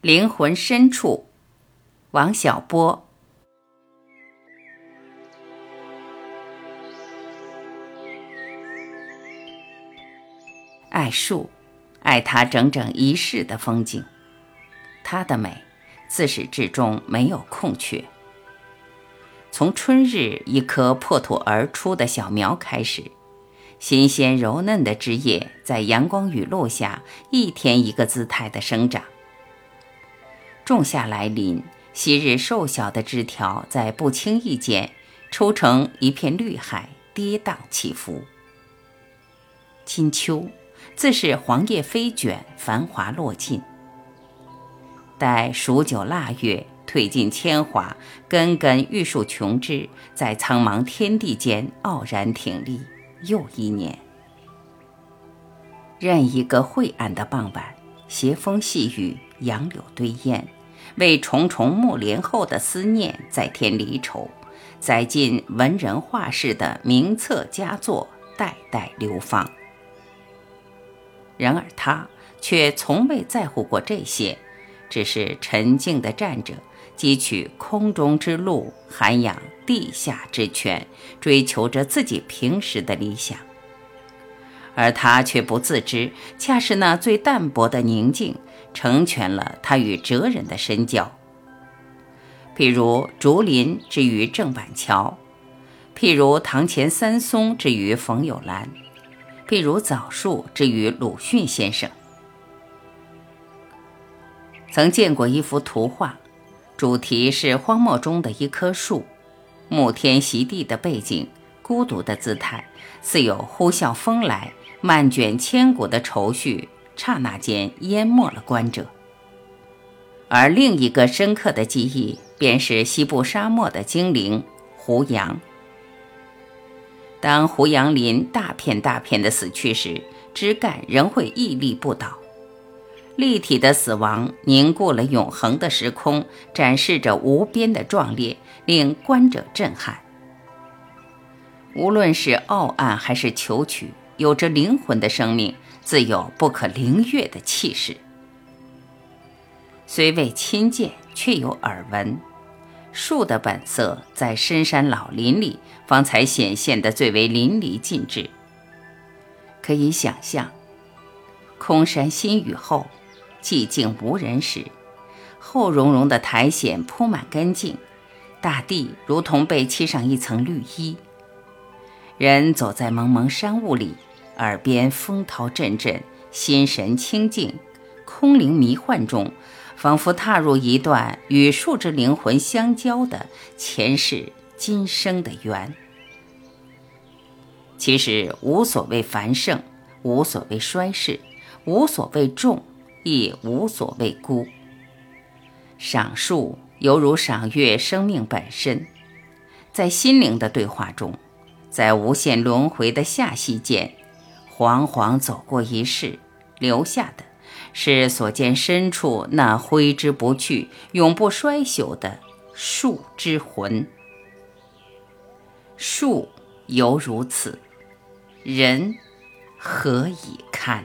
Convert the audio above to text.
灵魂深处，王小波。爱树，爱它整整一世的风景。它的美，自始至终没有空缺。从春日一棵破土而出的小苗开始，新鲜柔嫩的枝叶在阳光雨露下一天一个姿态的生长。仲夏来临，昔日瘦小的枝条在不经意间抽成一片绿海，跌宕起伏。金秋。自是黄叶飞卷，繁华落尽。待数九腊月，褪尽铅华，根根玉树琼枝，在苍茫天地间傲然挺立。又一年，任一个晦暗的傍晚，斜风细雨，杨柳堆烟，为重重暮帘后的思念再添离愁，载进文人画士的名册佳作，代代流芳。然而他却从未在乎过这些，只是沉静地站着，汲取空中之露，涵养地下之泉，追求着自己平时的理想。而他却不自知，恰是那最淡泊的宁静，成全了他与哲人的深交。譬如竹林之于郑板桥，譬如堂前三松之于冯友兰。譬如枣树之于鲁迅先生，曾见过一幅图画，主题是荒漠中的一棵树，沐天席地的背景，孤独的姿态，似有呼啸风来，漫卷千古的愁绪，刹那间淹没了观者。而另一个深刻的记忆，便是西部沙漠的精灵胡杨。当胡杨林大片大片的死去时，枝干仍会屹立不倒。立体的死亡凝固了永恒的时空，展示着无边的壮烈，令观者震撼。无论是傲岸还是求取，有着灵魂的生命，自有不可凌越的气势。虽未亲见，却有耳闻。树的本色，在深山老林里，方才显现得最为淋漓尽致。可以想象，空山新雨后，寂静无人时，厚茸茸的苔藓铺满根茎，大地如同被漆上一层绿衣。人走在蒙蒙山雾里，耳边风涛阵阵，心神清静，空灵迷幻中。仿佛踏入一段与树之灵魂相交的前世今生的缘。其实无所谓繁盛，无所谓衰逝，无所谓重，亦无所谓孤。赏树犹如赏月生命本身，在心灵的对话中，在无限轮回的下息间，惶惶走过一世，留下的。是所见深处那挥之不去、永不衰朽的树之魂。树犹如此，人何以堪？